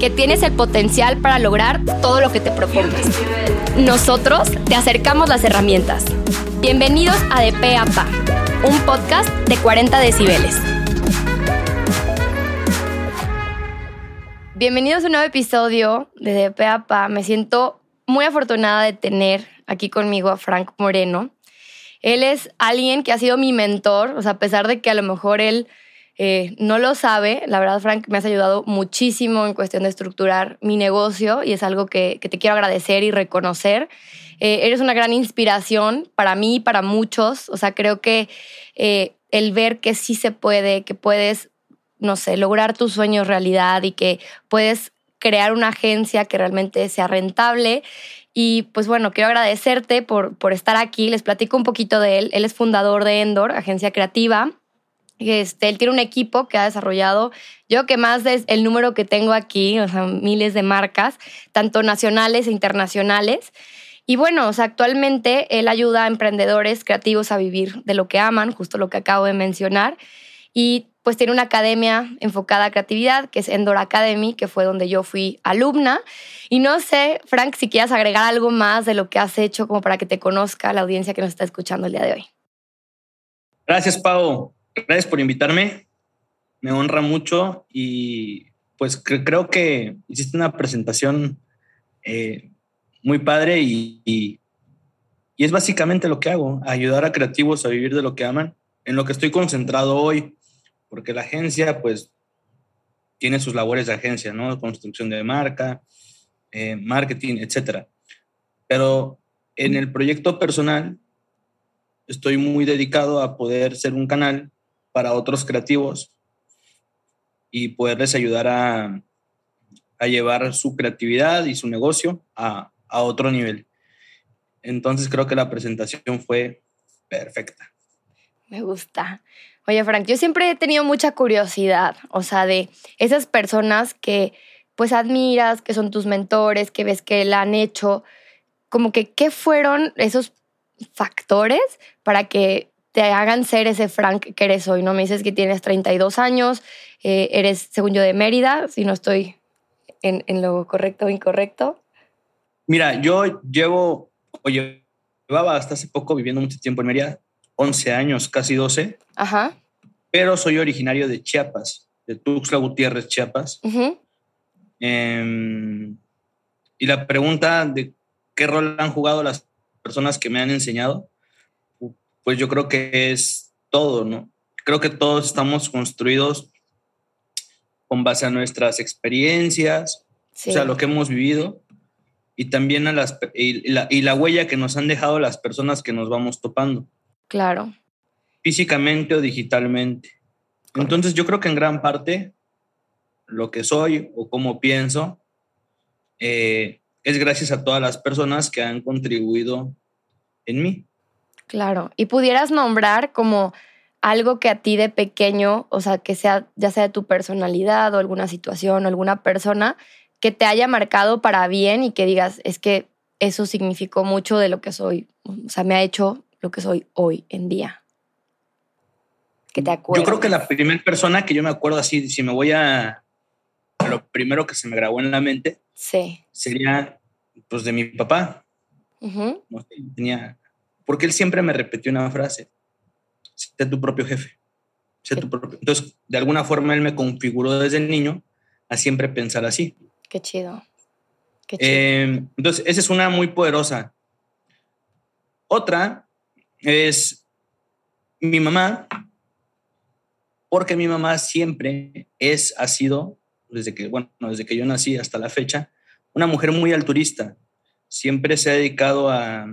que tienes el potencial para lograr todo lo que te propongas. Nosotros te acercamos las herramientas. Bienvenidos a De Pa, un podcast de 40 decibeles. Bienvenidos a un nuevo episodio de De Pa. Me siento muy afortunada de tener aquí conmigo a Frank Moreno. Él es alguien que ha sido mi mentor, o sea, a pesar de que a lo mejor él eh, no lo sabe, la verdad, Frank, me has ayudado muchísimo en cuestión de estructurar mi negocio y es algo que, te quiero agradecer y reconocer. Eh, eres una gran inspiración para mí y para muchos. O sea, creo que eh, el ver que sí se puede, que puedes, no sé, lograr tus sueños realidad y que puedes crear una agencia que realmente sea rentable. Y pues bueno, quiero agradecerte por, por estar aquí. Les platico un poquito de él. Él es fundador de Endor, agencia creativa. Este, él tiene un equipo que ha desarrollado, yo que más es el número que tengo aquí, o sea, miles de marcas, tanto nacionales e internacionales. Y bueno, actualmente él ayuda a emprendedores creativos a vivir de lo que aman, justo lo que acabo de mencionar. Y pues tiene una academia enfocada a creatividad, que es Endor Academy, que fue donde yo fui alumna. Y no sé, Frank, si quieras agregar algo más de lo que has hecho como para que te conozca la audiencia que nos está escuchando el día de hoy. Gracias, Pau. Gracias por invitarme. Me honra mucho y pues creo que hiciste una presentación eh, muy padre y, y, es básicamente lo que hago, ayudar a creativos a vivir de lo que aman, en lo que estoy concentrado hoy, porque la agencia pues tiene sus labores de agencia, ¿no? Construcción de marca, eh, marketing, etcétera. Pero en el proyecto personal estoy muy dedicado a poder ser un canal para otros creativos y poderles ayudar a, a llevar su creatividad y su negocio a, a otro nivel. Entonces creo que la presentación fue perfecta. Me gusta. Oye, Frank, yo siempre he tenido mucha curiosidad, o sea, de esas personas que pues admiras, que son tus mentores, que ves que la han hecho, como que qué fueron esos factores para que te hagan ser ese Frank que eres hoy, ¿no? Me dices que tienes 32 años, eh, eres, según yo, de Mérida, si no estoy en, en, lo correcto o incorrecto. Mira, yo llevo, o llevaba hasta hace poco viviendo mucho tiempo en Mérida, 11 años, casi 12. Ajá. Pero soy originario de Chiapas, de Tuxtla Gutiérrez, Chiapas. eh, y la pregunta de qué rol han jugado las personas que me han enseñado, pues yo creo que es todo, ¿no? Creo que todos estamos construidos con base a nuestras experiencias, o sea, lo que hemos vivido y también a las y la, y la, huella que nos han dejado las personas que nos vamos topando. Claro. Físicamente o digitalmente. Entonces yo creo que en gran parte lo que soy o cómo pienso eh, es gracias a todas las personas que han contribuido en mí. Claro, y pudieras nombrar como algo que a ti de pequeño, o sea, que sea ya sea de tu personalidad o alguna situación o alguna persona que te haya marcado para bien y que digas, es que eso significó mucho de lo que soy, o sea, me ha hecho lo que soy hoy en día. Que te acuerdas. Yo creo que la primera persona que yo me acuerdo así, si me voy a, a lo primero que se me grabó en la mente, sí. sería pues de mi papá. Uh no sé, tenía porque él siempre me repetió una frase, sé tu propio jefe. Sé tu propio. Entonces, de alguna forma él me configuró desde niño a siempre pensar así. Qué chido. Qué chido. Eh, entonces, esa es una muy poderosa. Otra es mi mamá, porque mi mamá siempre es, ha sido, desde que, bueno, desde que yo nací hasta la fecha, una mujer muy alturista. Siempre se ha dedicado a,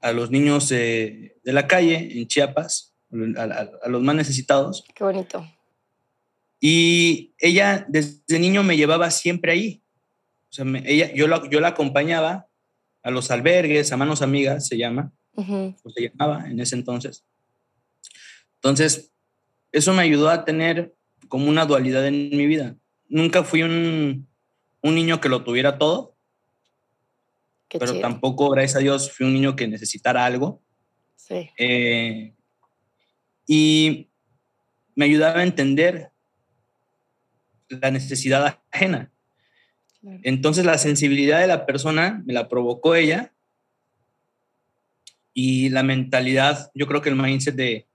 a los niños de, de la calle en Chiapas, a, a, a, los más necesitados. Qué bonito. Y ella desde niño me llevaba siempre ahí. ella, yo, la, yo la acompañaba a los albergues, a manos amigas, se llama, o se llamaba en ese entonces. Entonces, eso me ayudó a tener como una dualidad en mi vida. Nunca fui un, un niño que lo tuviera todo, pero tampoco, gracias a Dios, fui un niño que necesitara algo. Sí. Eh, y me ayudaba a entender la necesidad ajena. Entonces la sensibilidad de la persona me la provocó ella y la mentalidad, yo creo que el mindset de,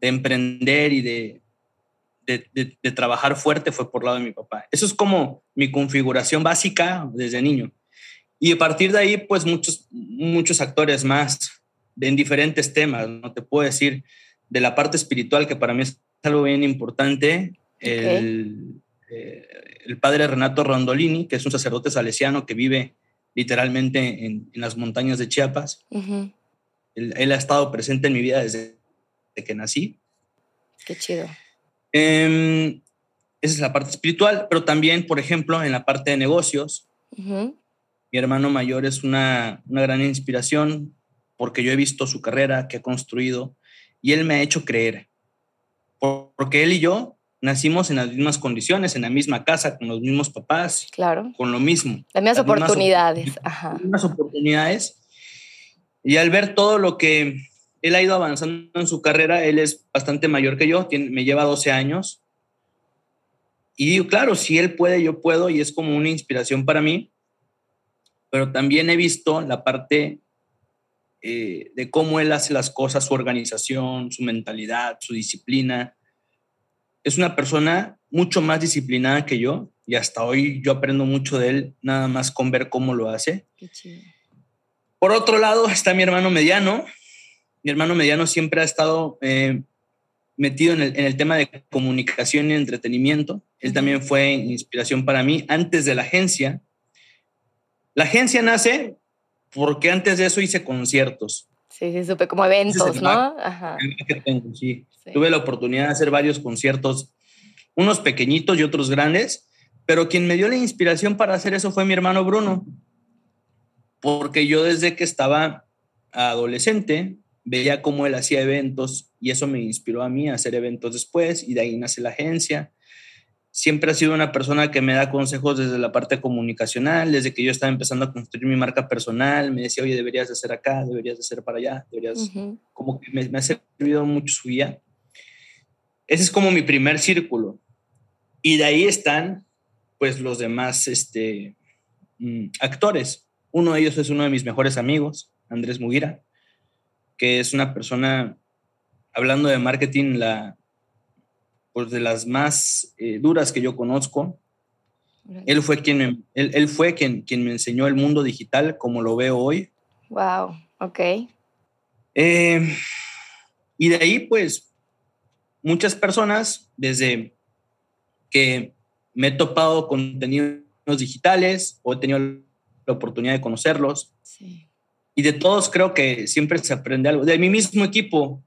emprender y de, de, trabajar fuerte fue por lado de mi papá. Eso es como mi configuración básica desde niño. Y a partir de ahí, pues muchos, muchos actores más en diferentes temas. No te puedo decir de la parte espiritual, que para mí es algo bien importante. El, eh, el padre Renato Rondolini, que es un sacerdote salesiano que vive literalmente en, las montañas de Chiapas. él, ha estado presente en mi vida desde, que nací. Qué chido. Em, esa es la parte espiritual, pero también, por ejemplo, en la parte de negocios. Mi hermano mayor es una, una gran inspiración porque yo he visto su carrera que ha construido y él me ha hecho creer. Porque él y yo nacimos en las mismas condiciones, en la misma casa, con los mismos papás. Claro. Con lo mismo. Las mismas oportunidades. Las mismas oportunidades. Y al ver todo lo que él ha ido avanzando en su carrera, él es bastante mayor que yo, me lleva 12 años. Y claro, si él puede, yo puedo, y es como una inspiración para mí. Pero también he visto la parte eh, de cómo él hace las cosas, su organización, su mentalidad, su disciplina es una persona mucho más disciplinada que yo y hasta hoy yo aprendo mucho de él, nada más con ver cómo lo hace. Por otro lado está mi hermano mediano. Mi hermano mediano siempre ha estado eh, metido en el, tema de comunicación y entretenimiento. Él también fue inspiración para mí antes de la agencia. La agencia nace porque antes de eso hice conciertos. Sí, sí, supe como eventos, ¿no? Ajá. sí. Tuve la oportunidad de hacer varios conciertos, unos pequeñitos y otros grandes, pero quien me dio la inspiración para hacer eso fue mi hermano Bruno, porque yo desde que estaba adolescente veía cómo él hacía eventos y eso me inspiró a mí a hacer eventos después y de ahí nace la agencia siempre ha sido una persona que me da consejos desde la parte comunicacional, desde que yo estaba empezando a construir mi marca personal, me decía, oye, deberías de hacer acá, deberías de hacer para allá, deberías, como que me, ha servido mucho su guía. Ese es como mi primer círculo. Y de ahí están, pues, los demás este, mm, actores. Uno de ellos es uno de mis mejores amigos, Andrés Mugira, que es una persona, hablando de marketing, la, pues de las más eh, duras que yo conozco. Él fue quien me, él, fue quien, quien me enseñó el mundo digital como lo veo hoy. Wow, ok. Eh, y de ahí, pues, muchas personas, desde que me he topado contenidos digitales o he tenido la oportunidad de conocerlos. Y de todos creo que siempre se aprende algo. De mi mismo equipo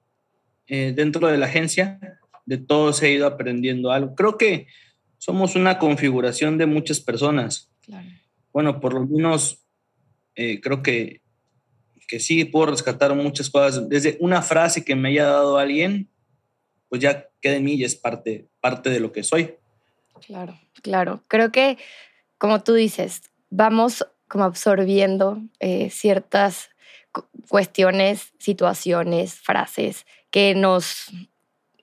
eh, dentro de la agencia, de todos he ido aprendiendo algo. Creo que somos una configuración de muchas personas. Bueno, por lo menos eh, creo que, que sí puedo rescatar muchas cosas. Desde una frase que me haya dado alguien, pues ya queda en mí y es parte, parte de lo que soy. Claro, claro. Creo que, como tú dices, vamos como absorbiendo eh, ciertas cuestiones, situaciones, frases que nos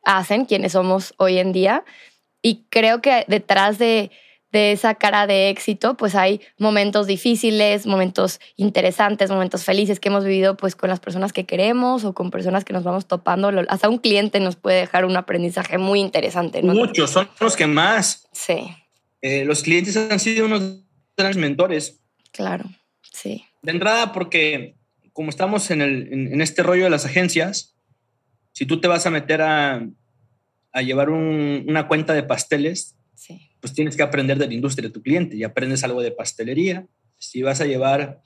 hacen quienes somos hoy en día. Y creo que detrás de, esa cara de éxito, pues hay momentos difíciles, momentos interesantes, momentos felices que hemos vivido pues con las personas que queremos o con personas que nos vamos topando. Hasta un cliente nos puede dejar un aprendizaje muy interesante. Muchos, son los que más. Sí. Eh, los clientes han sido unos grandes mentores. Claro, sí. De entrada porque como estamos en, el, en este rollo de las agencias, si tú te vas a meter a, llevar una cuenta de pasteles, pues tienes que aprender de la industria de tu cliente y aprendes algo de pastelería. Si vas a llevar,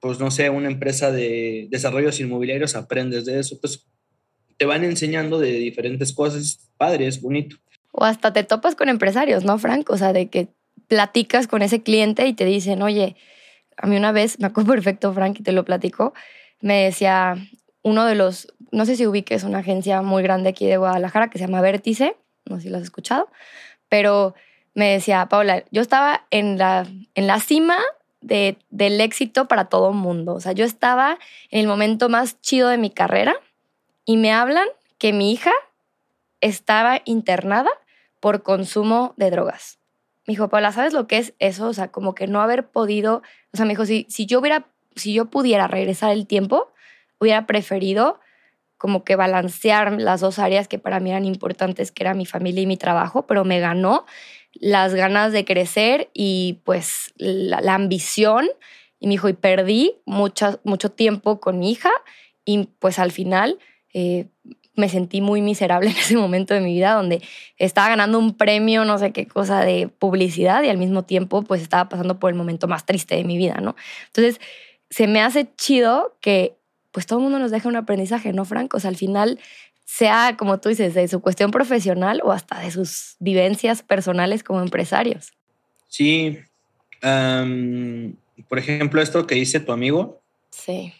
pues no sé, una empresa de desarrollos inmobiliarios, aprendes de eso. Entonces, te van enseñando de diferentes cosas. Padre, es bonito. O hasta te topas con empresarios, ¿no, Frank? O sea, de que platicas con ese cliente y te dicen, oye, a mí una vez, me acuerdo perfecto, Frank, y te lo platico, me decía uno de los, no sé si ubiques una agencia muy grande aquí de Guadalajara que se llama Vértice, no sé si lo has escuchado, pero me decía, Paula, yo estaba en la, en la cima de, del éxito para todo el mundo. O sea, yo estaba en el momento más chido de mi carrera y me hablan que mi hija estaba internada por consumo de drogas. Me dijo, Paula, ¿sabes lo que es eso? O sea, como que no haber podido, o sea, me dijo, si, si yo hubiera, si yo pudiera regresar el tiempo, hubiera preferido como que balancear las dos áreas que para mí eran importantes, que era mi familia y mi trabajo, pero me ganó las ganas de crecer y pues la, ambición. Y me dijo, y perdí mucho, mucho tiempo con mi hija y pues al final eh, me sentí muy miserable en ese momento de mi vida donde estaba ganando un premio, no sé qué cosa de publicidad y al mismo tiempo pues estaba pasando por el momento más triste de mi vida, ¿no? Entonces, se me hace chido que pues todo el mundo nos deja un aprendizaje, ¿no, Frank? O sea, al final, sea como tú dices, de su cuestión profesional o hasta de sus vivencias personales como empresarios. Sí. por ejemplo, esto que dice tu amigo. Sí.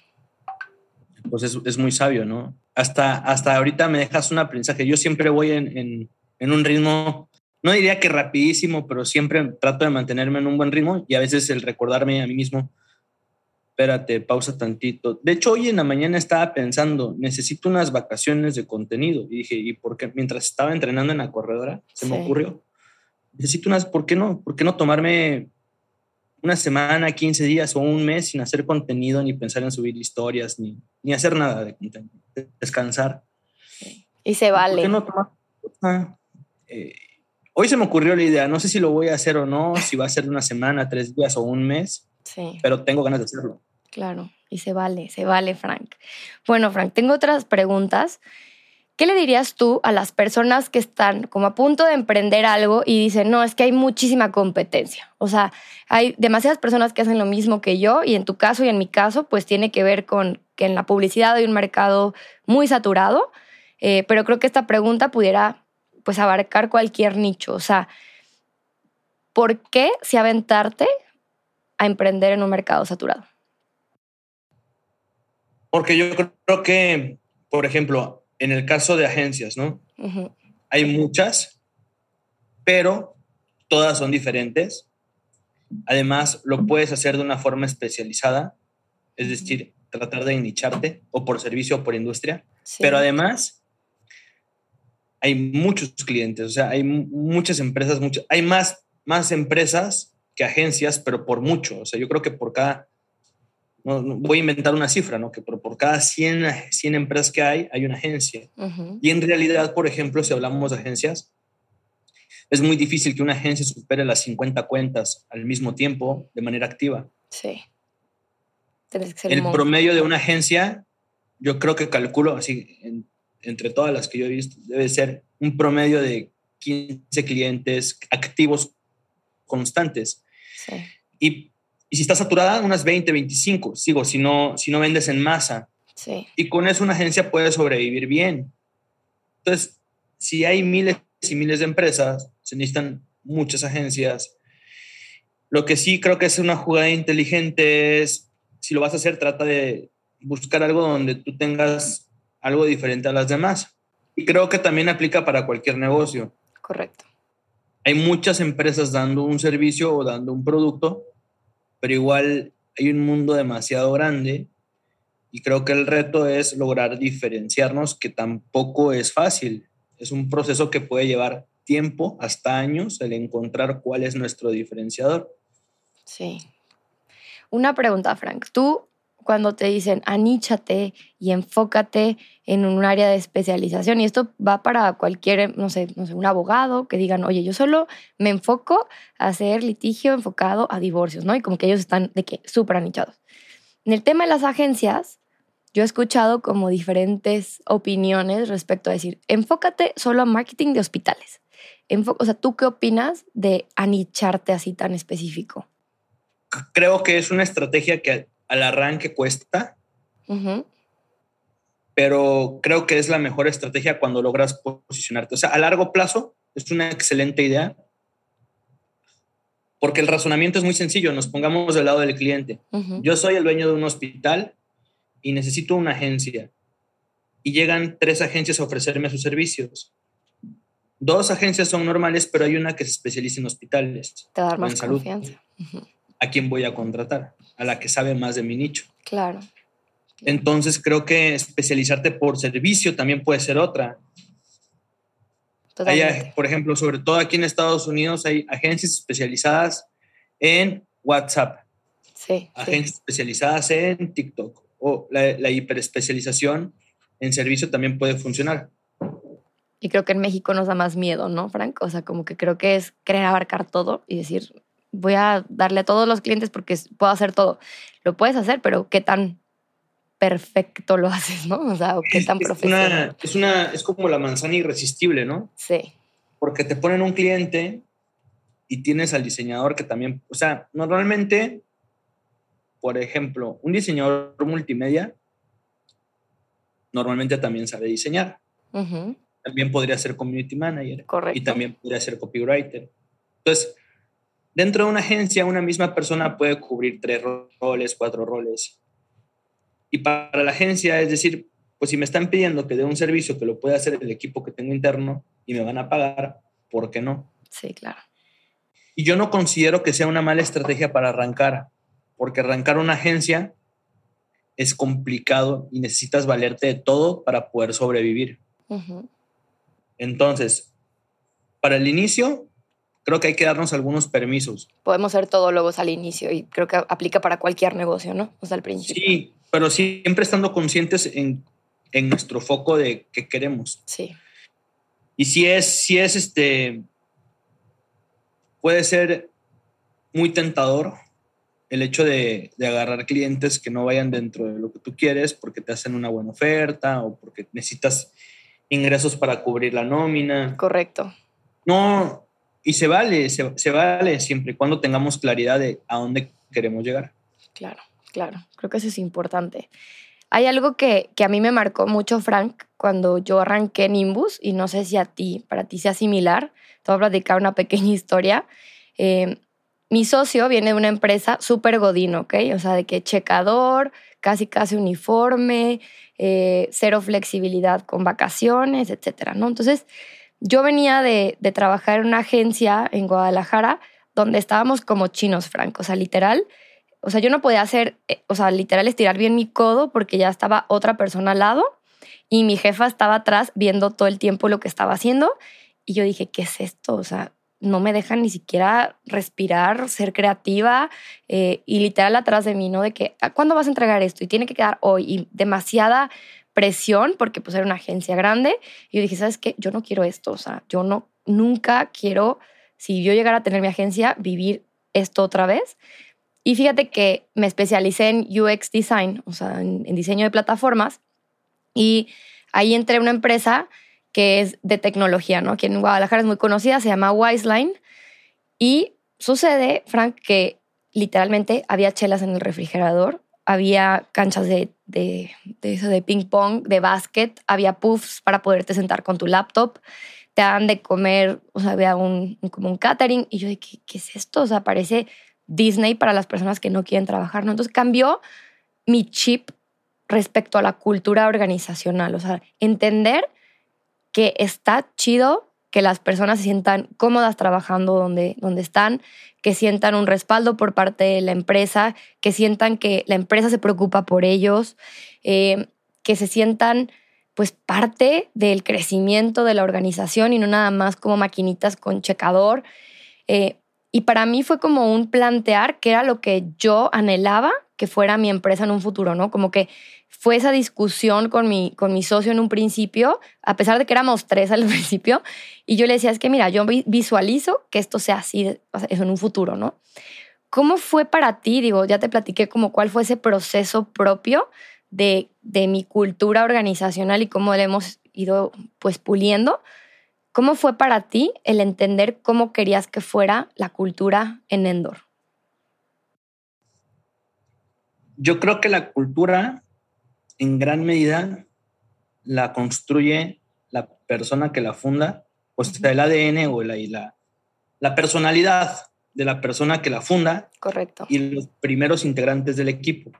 Pues es, muy sabio, ¿no? Hasta, hasta ahorita me dejas un aprendizaje. Yo siempre voy en, en un ritmo no diría que rapidísimo, pero siempre trato de mantenerme en un buen ritmo y a veces el recordarme a mí mismo, espérate, pausa tantito. De hecho, hoy en la mañana estaba pensando, necesito unas vacaciones de contenido. Y dije, ¿y por qué? Mientras estaba entrenando en la corredora, se me ocurrió, necesito unas, ¿por qué no? ¿Por qué no tomarme una semana, 15 días o un mes sin hacer contenido, ni pensar en subir historias, ni, ni hacer nada de contenido, descansar? Y se vale. no ah, eh, hoy se me ocurrió la idea, no sé si lo voy a hacer o no, si va a ser una semana, tres días o un mes, Sí. Pero tengo ganas de hacerlo. Claro, y se vale, se vale, Frank. Bueno, Frank, tengo otras preguntas. ¿Qué le dirías tú a las personas que están como a punto de emprender algo y dicen, no, es que hay muchísima competencia? O sea, hay demasiadas personas que hacen lo mismo que yo y en tu caso y en mi caso, pues tiene que ver con que en la publicidad hay un mercado muy saturado, eh, pero creo que esta pregunta pudiera pues abarcar cualquier nicho. O sea, ¿por qué si aventarte a emprender en un mercado saturado? Porque yo creo que, por ejemplo, en el caso de agencias, ¿no? Hay muchas, pero todas son diferentes. Además, lo puedes hacer de una forma especializada, es decir, tratar de nicharte o por servicio o por industria. Pero además, hay muchos clientes, o sea, hay muchas empresas, muchas, hay más, más empresas que agencias, pero por mucho. O sea, yo creo que por cada, voy a inventar una cifra, ¿no? Que por, por cada 100, 100 empresas que hay, hay una agencia. Y en realidad, por ejemplo, si hablamos de agencias, es muy difícil que una agencia supere las 50 cuentas al mismo tiempo de manera activa. Sí. el promedio de una agencia, yo creo que calculo así, entre todas las que yo he visto, debe ser un promedio de 15 clientes activos constantes. Y, y, si está saturada, unas 20, 25, sigo, si no, si no vendes en masa. Sí. Y con eso una agencia puede sobrevivir bien. Entonces, si hay miles y miles de empresas, se necesitan muchas agencias. Lo que sí creo que es una jugada inteligente es, si lo vas a hacer, trata de buscar algo donde tú tengas algo diferente a las demás. Y creo que también aplica para cualquier negocio. Correcto hay muchas empresas dando un servicio o dando un producto, pero igual hay un mundo demasiado grande y creo que el reto es lograr diferenciarnos, que tampoco es fácil. Es un proceso que puede llevar tiempo, hasta años, el encontrar cuál es nuestro diferenciador. Sí. Una pregunta, Frank. Tú cuando te dicen aníchate y enfócate en un área de especialización. Y esto va para cualquier, no sé, no sé, un abogado que digan, oye, yo solo me enfoco a hacer litigio enfocado a divorcios, ¿no? Y como que ellos están de que súper anichados. En el tema de las agencias, yo he escuchado como diferentes opiniones respecto a decir, enfócate solo a marketing de hospitales. o sea, ¿tú qué opinas de anicharte así tan específico? Creo que es una estrategia que al arranque cuesta, pero creo que es la mejor estrategia cuando logras posicionarte. O sea, a largo plazo es una excelente idea, porque el razonamiento es muy sencillo, nos pongamos del lado del cliente. Yo soy el dueño de un hospital y necesito una agencia. Y llegan tres agencias a ofrecerme sus servicios. Dos agencias son normales, pero hay una que se especializa en hospitales. Te da más confianza. ¿A quién voy a contratar? A la que sabe más de mi nicho. Claro. Entonces creo que especializarte por servicio también puede ser otra. por ejemplo, sobre todo aquí en Estados Unidos hay agencias especializadas en WhatsApp. Sí. Agencias especializadas en TikTok. O la, la hiperespecialización en servicio también puede funcionar. Y creo que en México nos da más miedo, ¿no, Frank? O sea, como que creo que es querer abarcar todo y decir, voy a darle a todos los clientes porque puedo hacer todo. Lo puedes hacer, pero ¿qué tan perfecto lo haces, ¿no? O sea, ¿qué tan profesional? es, una, es como la manzana irresistible, ¿no? Sí. Porque te ponen un cliente y tienes al diseñador que también, o sea, normalmente, por ejemplo, un diseñador multimedia normalmente también sabe diseñar. También podría ser community manager. Correcto. Y también podría ser copywriter. Entonces, dentro de una agencia, una misma persona puede cubrir tres roles, cuatro roles. Y para la agencia, es decir, pues si me están pidiendo que dé un servicio que lo pueda hacer el equipo que tengo interno y me van a pagar, ¿por qué no? Sí, claro. Y yo no considero que sea una mala estrategia para arrancar, porque arrancar una agencia es complicado y necesitas valerte de todo para poder sobrevivir. Entonces, para el inicio, creo que hay que darnos algunos permisos. Podemos ser todólogos al inicio y creo que aplica para cualquier negocio, ¿no? O sea, al principio. Sí, pero siempre estando conscientes en, en nuestro foco de qué queremos. Sí. Y si es, si es este, puede ser muy tentador el hecho de, de, agarrar clientes que no vayan dentro de lo que tú quieres porque te hacen una buena oferta o porque necesitas ingresos para cubrir la nómina. Correcto. No, y se vale, se, vale siempre y cuando tengamos claridad de a dónde queremos llegar. Claro, claro, creo que eso es importante. Hay algo que, que, a mí me marcó mucho, Frank, cuando yo arranqué Nimbus, y no sé si a ti, para ti sea similar. Te voy a platicar una pequeña historia. Eh, mi socio viene de una empresa súper godino, ¿ok? O sea, de que checador, casi casi uniforme, eh, cero flexibilidad con vacaciones, etcétera, ¿no? Entonces, yo venía de, de, trabajar en una agencia en Guadalajara donde estábamos como chinos, Frank, o sea, literal. O sea, yo no podía hacer, eh, o sea, literal estirar bien mi codo porque ya estaba otra persona al lado y mi jefa estaba atrás viendo todo el tiempo lo que estaba haciendo. Y yo dije, ¿qué es esto? O sea, no me dejan ni siquiera respirar, ser creativa eh, y literal atrás de mí, ¿no? De que, ¿cuándo vas a entregar esto? Y tiene que quedar hoy. Y demasiada presión porque pues era una agencia grande. Y yo dije, ¿sabes qué? Yo no quiero esto. O sea, yo no, nunca quiero, si yo llegara a tener mi agencia, vivir esto otra vez. Y fíjate que me especialicé en UX design, o sea, en, en diseño de plataformas. Y ahí entré a una empresa que es de tecnología, ¿no? Aquí en Guadalajara es muy conocida, se llama Wiseline. Y sucede, Frank, que literalmente había chelas en el refrigerador, había canchas de, de, eso, de ping pong, de básquet, había puffs para poderte sentar con tu laptop, te dan de comer, o sea, había un, como un catering. Y yo de, ¿qué, ¿qué es esto? O sea, parece Disney para las personas que no quieren trabajar, ¿no? Entonces cambió mi chip respecto a la cultura organizacional, o sea, entender que está chido que las personas se sientan cómodas trabajando donde, donde están, que sientan un respaldo por parte de la empresa, que sientan que la empresa se preocupa por ellos, eh, que se sientan pues parte del crecimiento de la organización y no nada más como maquinitas con checador. Eh, y para mí fue como un plantear que era lo que yo anhelaba que fuera mi empresa en un futuro, ¿no? Como que fue esa discusión con mi, con mi socio en un principio, a pesar de que éramos tres al principio, y yo le decía, es que mira, yo visualizo que esto sea así, eso en un futuro, ¿no? ¿Cómo fue para ti? Digo, ya te platiqué como cuál fue ese proceso propio de, de mi cultura organizacional y cómo le hemos ido pues puliendo. ¿Cómo fue para ti el entender cómo querías que fuera la cultura en Endor? Yo creo que la cultura en gran medida la construye la persona que la funda, o sea, el ADN o la, la, la personalidad. de la persona que la funda Correcto. y los primeros integrantes del equipo,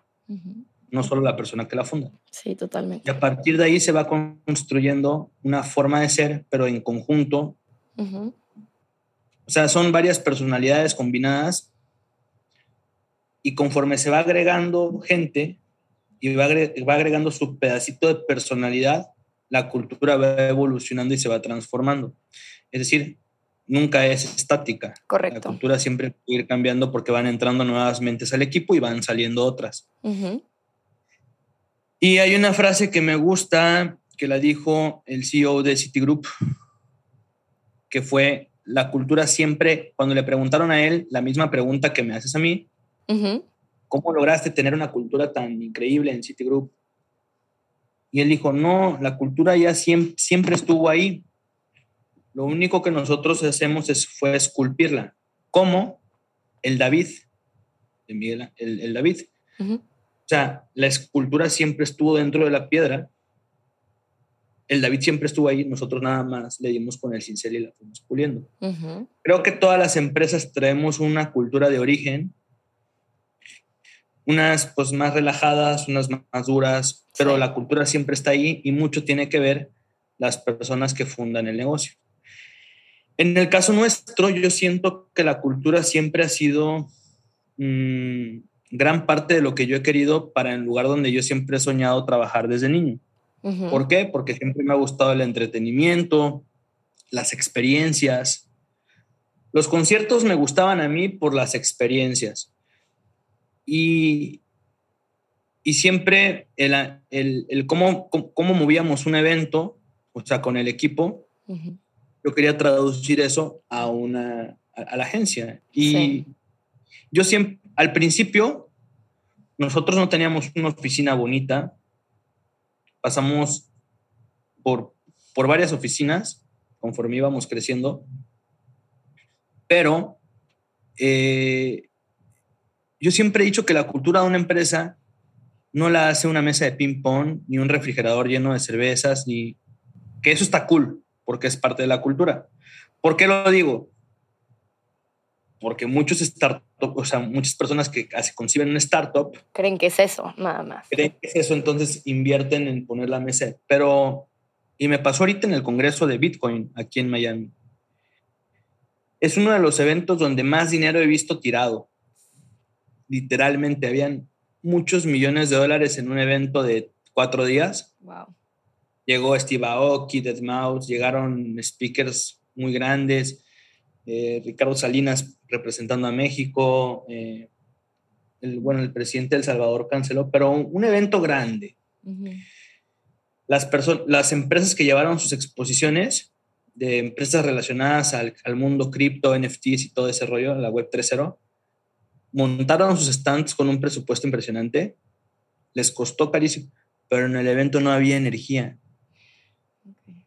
no solo la persona que la funda. Sí, totalmente. Y a partir de ahí se va construyendo una forma de ser, pero en conjunto. O sea, son varias personalidades combinadas y conforme se va agregando gente y va, va agregando su pedacito de personalidad, la cultura va evolucionando y se va transformando. Es decir, nunca es estática. Correcto. La cultura siempre puede ir cambiando porque van entrando nuevas mentes al equipo y van saliendo otras. Y hay una frase que me gusta que la dijo el CEO de Citigroup, que fue, la cultura siempre, cuando le preguntaron a él la misma pregunta que me haces a mí, ¿cómo lograste tener una cultura tan increíble en Citigroup? Y él dijo, no, la cultura ya siempre, siempre estuvo ahí. Lo único que nosotros hacemos es, fue esculpirla. como El David, de Miguel, el, David. O sea, la escultura siempre estuvo dentro de la piedra. El David siempre estuvo ahí, nosotros nada más le dimos con el cincel y la fuimos puliendo. Creo que todas las empresas traemos una cultura de origen, unas pues más relajadas, unas más duras, pero la cultura siempre está ahí y mucho tiene que ver las personas que fundan el negocio. En el caso nuestro, yo siento que la cultura siempre ha sido mm, gran parte de lo que yo he querido para el lugar donde yo siempre he soñado trabajar desde niño. ¿Por qué? Porque siempre me ha gustado el entretenimiento, las experiencias. Los conciertos me gustaban a mí por las experiencias. Y, y siempre el, el, cómo, cómo, movíamos un evento, o sea, con el equipo, yo quería traducir eso a una a, la agencia. Y yo siempre, al principio, nosotros no teníamos una oficina bonita. Pasamos por, por varias oficinas conforme íbamos creciendo. Pero eh, yo siempre he dicho que la cultura de una empresa no la hace una mesa de ping-pong, ni un refrigerador lleno de cervezas, ni que eso está cool porque es parte de la cultura. ¿Por qué lo digo? Porque muchos startups, o sea, muchas personas que se conciben un startup creen que es eso, nada más. Creen que es eso, entonces invierten en poner la mesa. Pero, y me pasó ahorita en el Congreso de Bitcoin aquí en Miami. Es uno de los eventos donde más dinero he visto tirado. Literalmente, habían muchos millones de dólares en un evento de cuatro días. Wow llegó Steve Aoki, Dead Mouse, llegaron speakers muy grandes, eh, Ricardo Salinas representando a México, eh, el, bueno, el presidente del Salvador canceló, pero un, evento grande. las, las empresas que llevaron sus exposiciones de empresas relacionadas al, al mundo cripto, NFTs y todo ese rollo, la web 3.0, montaron sus stands con un presupuesto impresionante, les costó carísimo, pero en el evento no había energía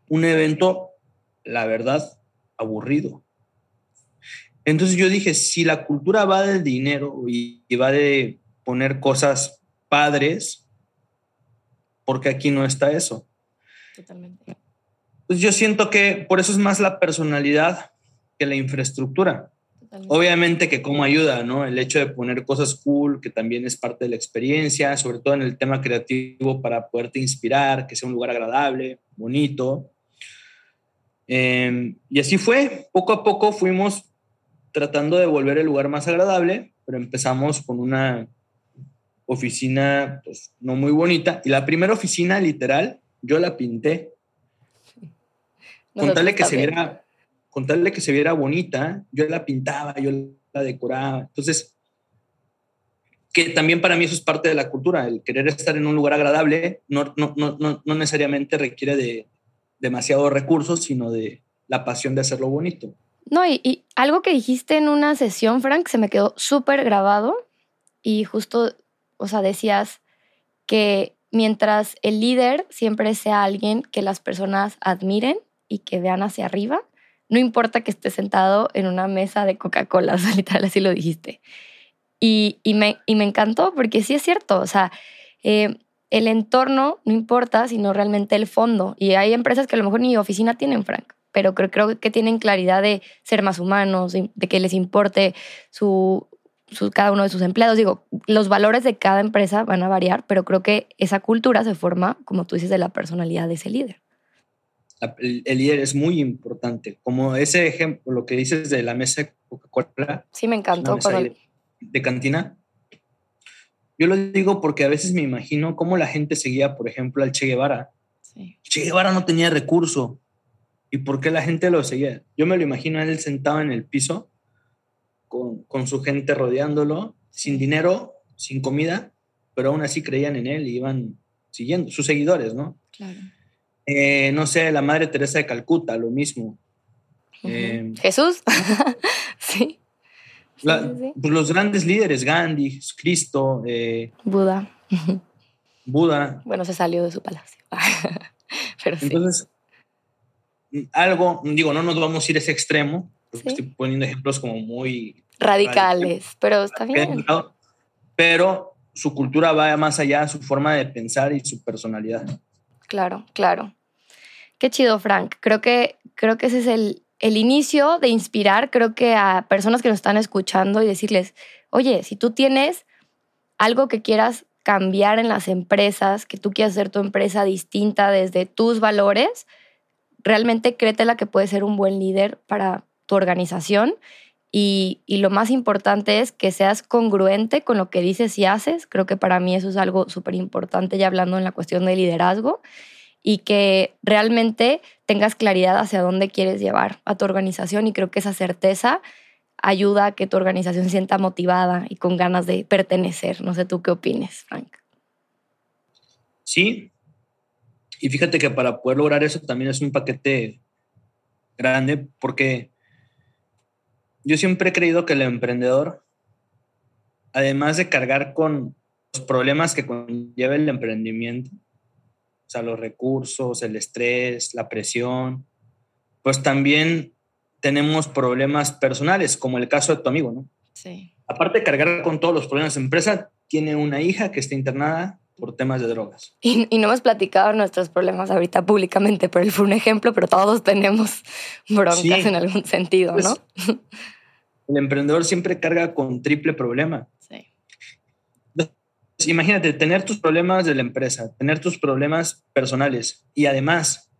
un evento, la verdad, aburrido. Entonces yo dije, si la cultura va del dinero y, va de poner cosas padres, porque aquí no está eso? Totalmente. Pues yo siento que por eso es más la personalidad que la infraestructura. Obviamente que como ayuda, ¿no? El hecho de poner cosas cool, que también es parte de la experiencia, sobre todo en el tema creativo para poderte inspirar, que sea un lugar agradable, bonito. Em, y así fue, poco a poco fuimos tratando de volver el lugar más agradable, pero empezamos con una oficina pues, no muy bonita. Y la primera oficina, literal, yo la pinté. Contarle que se viera, contarle que se viera bonita, yo la pintaba, yo la decoraba. Entonces, que también para mí eso es parte de la cultura, el querer estar en un lugar agradable no, no, no, no necesariamente requiere de, demasiados recursos, sino de la pasión de hacerlo bonito. No, y, algo que dijiste en una sesión, Frank, se me quedó súper grabado y justo, o sea, decías que mientras el líder siempre sea alguien que las personas admiren y que vean hacia arriba, no importa que esté sentado en una mesa de Coca-Cola, o sea, literal así lo dijiste. Y, me, y me encantó porque sí es cierto, o sea, eh, el entorno no importa, sino realmente el fondo. Y hay empresas que a lo mejor ni oficina tienen, Frank, pero creo, creo que tienen claridad de ser más humanos, de que les importe su, cada uno de sus empleados. Digo, los valores de cada empresa van a variar, pero creo que esa cultura se forma, como tú dices, de la personalidad de ese líder. El, líder es muy importante. Como ese ejemplo, lo que dices de la mesa Coca-Cola. Sí, me encantó. de, cantina. Yo lo digo porque a veces me imagino cómo la gente seguía, por ejemplo, al Che Guevara. Che Guevara no tenía recurso. ¿Y por qué la gente lo seguía? Yo me lo imagino a él sentado en el piso con, su gente rodeándolo, sin dinero, sin comida, pero aún así creían en él y iban siguiendo, sus seguidores, ¿no? Claro. Eh, no sé, la Madre Teresa de Calcuta, lo mismo. Eh, Jesús, sí. Pues los grandes líderes, Gandhi, Cristo, eh, Buda. Buda. Bueno, se salió de su palacio. Pero Entonces, algo, digo, no nos vamos a ir a ese extremo, estoy poniendo ejemplos como muy radicales, pero está bien. Pero su cultura va más allá, su forma de pensar y su personalidad. Claro, claro. Qué chido, Frank. Creo que, creo que ese es el, el inicio de inspirar, creo que a personas que nos están escuchando y decirles, oye, si tú tienes algo que quieras cambiar en las empresas, que tú quieras hacer tu empresa distinta desde tus valores, realmente créetela que puedes ser un buen líder para tu organización y, lo más importante es que seas congruente con lo que dices y haces. Creo que para mí eso es algo súper importante ya hablando en la cuestión de liderazgo y que realmente tengas claridad hacia dónde quieres llevar a tu organización y creo que esa certeza ayuda a que tu organización sienta motivada y con ganas de pertenecer. No sé tú qué opines, Frank. Sí, y fíjate que para poder lograr eso también es un paquete grande porque yo siempre he creído que el emprendedor, además de cargar con los problemas que conlleva el emprendimiento, o sea, los recursos, el estrés, la presión, pues también tenemos problemas personales, como el caso de tu amigo, ¿no? Sí. Aparte de cargar con todos los problemas, la empresa tiene una hija que está internada por temas de drogas. Y, no hemos platicado nuestros problemas ahorita públicamente, pero él fue un ejemplo, pero todos tenemos broncas en algún sentido, pues, ¿no? El emprendedor siempre carga con triple problema. Sí. Imagínate, tener tus problemas de la empresa, tener tus problemas personales y además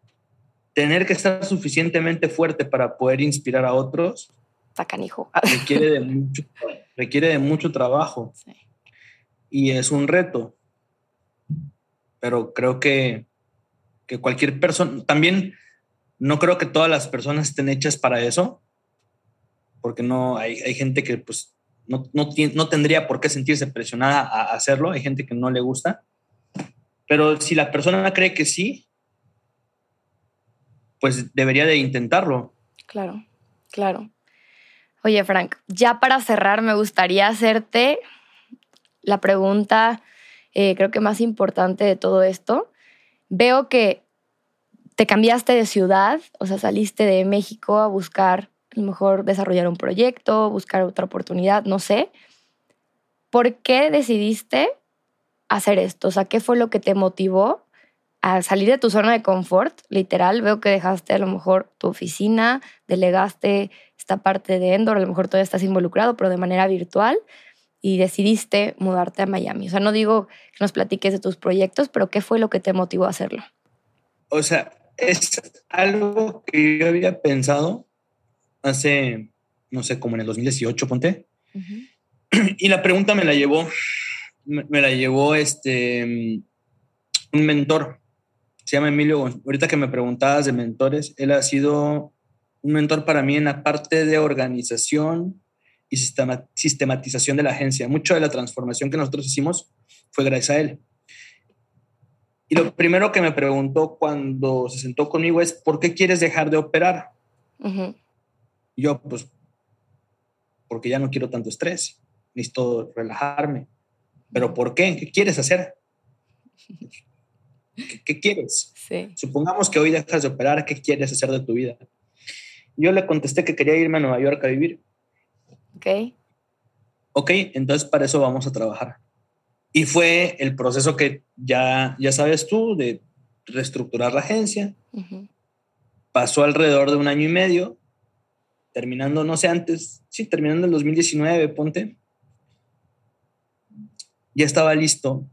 tener que estar suficientemente fuerte para poder inspirar a otros. Sacanijo. Requiere de mucho, requiere de mucho trabajo. Sí. Y es un reto. Pero creo que, que cualquier persona, también no creo que todas las personas estén hechas para eso porque no hay, hay gente que pues no, no, no, tendría por qué sentirse presionada a hacerlo, hay gente que no le gusta, pero si la persona cree que sí, pues debería de intentarlo. Claro, claro. Oye, Frank, ya para cerrar me gustaría hacerte la pregunta, eh, creo que más importante de todo esto. Veo que te cambiaste de ciudad, o sea, saliste de México a buscar a lo mejor desarrollar un proyecto, buscar otra oportunidad, no sé. ¿Por qué decidiste hacer esto? O sea, ¿qué fue lo que te motivó a salir de tu zona de confort? Literal, veo que dejaste a lo mejor tu oficina, delegaste esta parte de Endor, a lo mejor todavía estás involucrado, pero de manera virtual, y decidiste mudarte a Miami. O sea, no digo que nos platiques de tus proyectos, pero ¿qué fue lo que te motivó a hacerlo? O sea, es algo que yo había pensado hace, no sé, como en el 2018, ponte. Y la pregunta me la llevó, me, la llevó este, un mentor, se llama Emilio. Ahorita que me preguntabas de mentores, él ha sido un mentor para mí en la parte de organización y sistematización de la agencia. Mucho de la transformación que nosotros hicimos fue gracias a él. Y lo primero que me preguntó cuando se sentó conmigo es, ¿por qué quieres dejar de operar? Yo, pues, porque ya no quiero tanto estrés, necesito relajarme. ¿Pero por qué? ¿Qué quieres hacer? ¿Qué, quieres? Supongamos que hoy dejas de operar, ¿qué quieres hacer de tu vida? Yo le contesté que quería irme a Nueva York a vivir. Ok. Ok, entonces para eso vamos a trabajar. Y fue el proceso que ya, ya sabes tú de reestructurar la agencia, pasó alrededor de un año y medio, terminando, no sé, antes, sí, terminando el 2019, ponte. Ya estaba listo.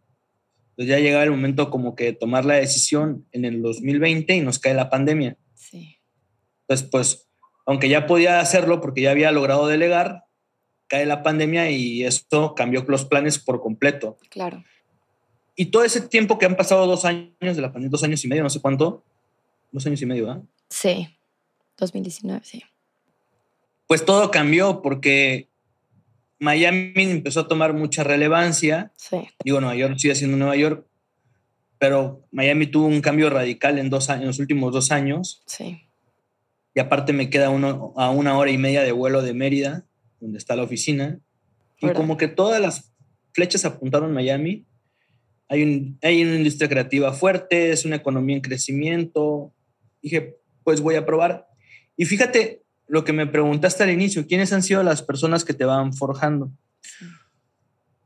Entonces ya llegaba el momento como que tomar la decisión en el 2020 y nos cae la pandemia. Sí. Entonces, pues, aunque ya podía hacerlo porque ya había logrado delegar, cae la pandemia y esto cambió los planes por completo. Claro. Y todo ese tiempo que han pasado dos años de la pandemia, dos años y medio, no sé cuánto, dos años y medio, ¿verdad? Sí, 2019, sí. Pues todo cambió porque Miami empezó a tomar mucha relevancia. Sí. Digo, Nueva York sigue siendo Nueva York, pero Miami tuvo un cambio radical en, dos años, en los últimos dos años. Sí. Y aparte me queda uno, a una hora y media de vuelo de Mérida, donde está la oficina. Y como que todas las flechas apuntaron a Miami. Hay, un, hay una industria creativa fuerte, es una economía en crecimiento. Dije, pues voy a probar. Y fíjate lo que me preguntaste al inicio, ¿quiénes han sido las personas que te van forjando?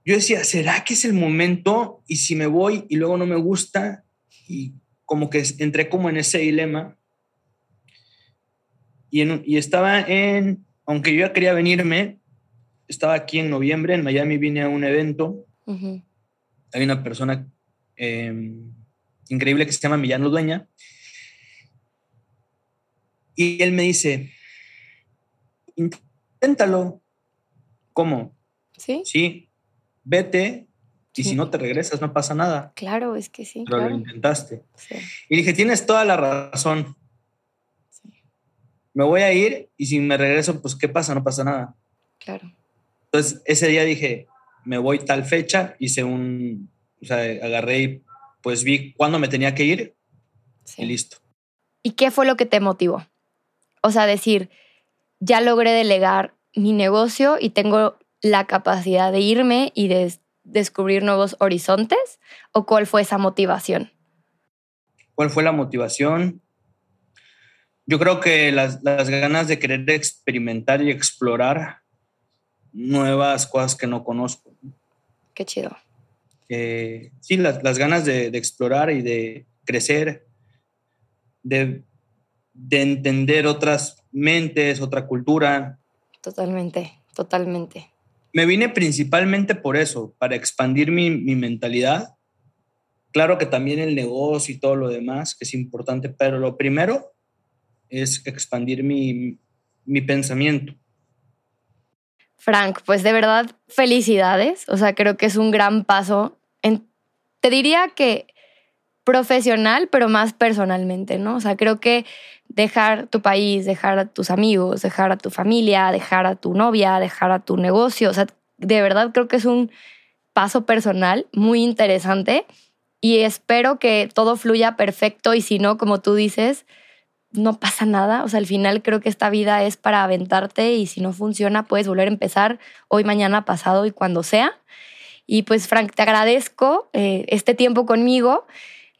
Yo decía, ¿será que es el momento? Y si me voy y luego no me gusta, y como que entré como en ese dilema. Y, en, y estaba en, aunque yo ya quería venirme, estaba aquí en noviembre, en Miami vine a un evento. Hay una persona eh, increíble que se llama Millano Dueña. Y él me dice, inténtalo. ¿Cómo? Sí, Sí, vete y Sí. si no te regresas no pasa nada. claro, es que sí, Pero claro. lo intentaste. Sí, Y dije, tienes toda la razón. sí, Me voy a ir y si me regreso, pues ¿qué pasa? No pasa nada. claro. Entonces ese día dije, me voy tal fecha, hice un, o sea, agarré y pues vi cuándo me tenía que ir Sí. y listo. ¿Y qué fue lo que te motivó? O sea, decir, ya logré delegar mi negocio y tengo la capacidad de irme y de des- descubrir nuevos horizontes, o cuál fue esa motivación? ¿Cuál fue la motivación? Yo creo que las, las ganas de querer experimentar y explorar nuevas cosas que no conozco. Qué chido. Eh, sí, las, las ganas de, de explorar y de crecer, de, de entender otras mentes, otra cultura. Totalmente, totalmente. Me vine principalmente por eso, para expandir mi, mi mentalidad. Claro que también el negocio y todo lo demás, que es importante, pero lo primero es expandir mi, mi pensamiento. Frank, pues de verdad, felicidades. O sea, creo que es un gran paso. En, te diría que profesional, pero más personalmente, ¿no? O sea, creo que dejar tu país, dejar a tus amigos, dejar a tu familia, dejar a tu novia, dejar a tu negocio, o sea, de verdad creo que es un paso personal muy interesante y espero que todo fluya perfecto y si no, como tú dices, no pasa nada. O sea, al final creo que esta vida es para aventarte y si no funciona, puedes volver a empezar hoy, mañana, pasado y cuando sea. Y pues, Frank, te agradezco eh, este tiempo conmigo.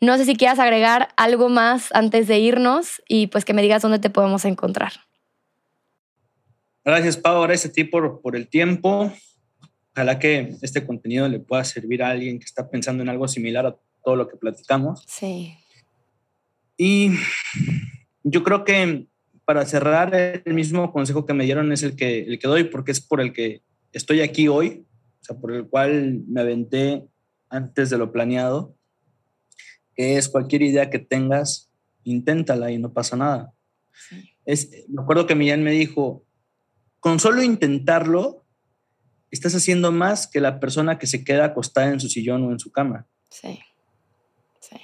No sé si quieras agregar algo más antes de irnos y pues que me digas dónde te podemos encontrar. Gracias, Pau. Gracias a ti por, por el tiempo. Ojalá que este contenido le pueda servir a alguien que está pensando en algo similar a todo lo que platicamos. Sí. Y yo creo que para cerrar, el mismo consejo que me dieron es el que, el que doy, porque es por el que estoy aquí hoy, o sea, por el cual me aventé antes de lo planeado, es cualquier idea que tengas, inténtala y no pasa nada. Sí. Es, me acuerdo que Millán me dijo, con solo intentarlo, estás haciendo más que la persona que se queda acostada en su sillón o en su cama. Sí. Sí.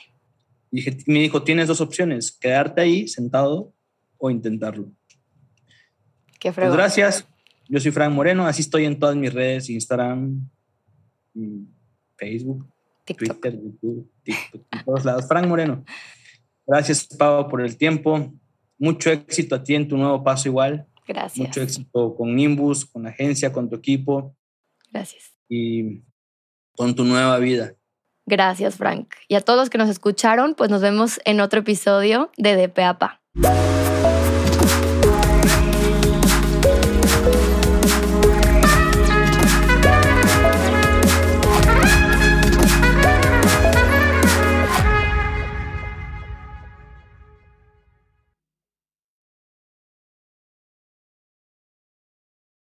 Y me dijo, tienes dos opciones, quedarte ahí sentado o intentarlo. Qué Pues gracias. Yo soy Frank Moreno, así estoy en todas mis redes, Instagram, mm, Facebook, TikTok. Twitter, YouTube, TikTok, en todos lados. Frank Moreno. Gracias, Pau, por el tiempo. Mucho éxito a ti en tu nuevo paso igual. Gracias. Mucho éxito con Nimbus, con la agencia, con tu equipo Gracias. y con tu nueva vida. Gracias, Frank. Y a todos los que nos escucharon, pues nos vemos en otro episodio de De Pe a Pa.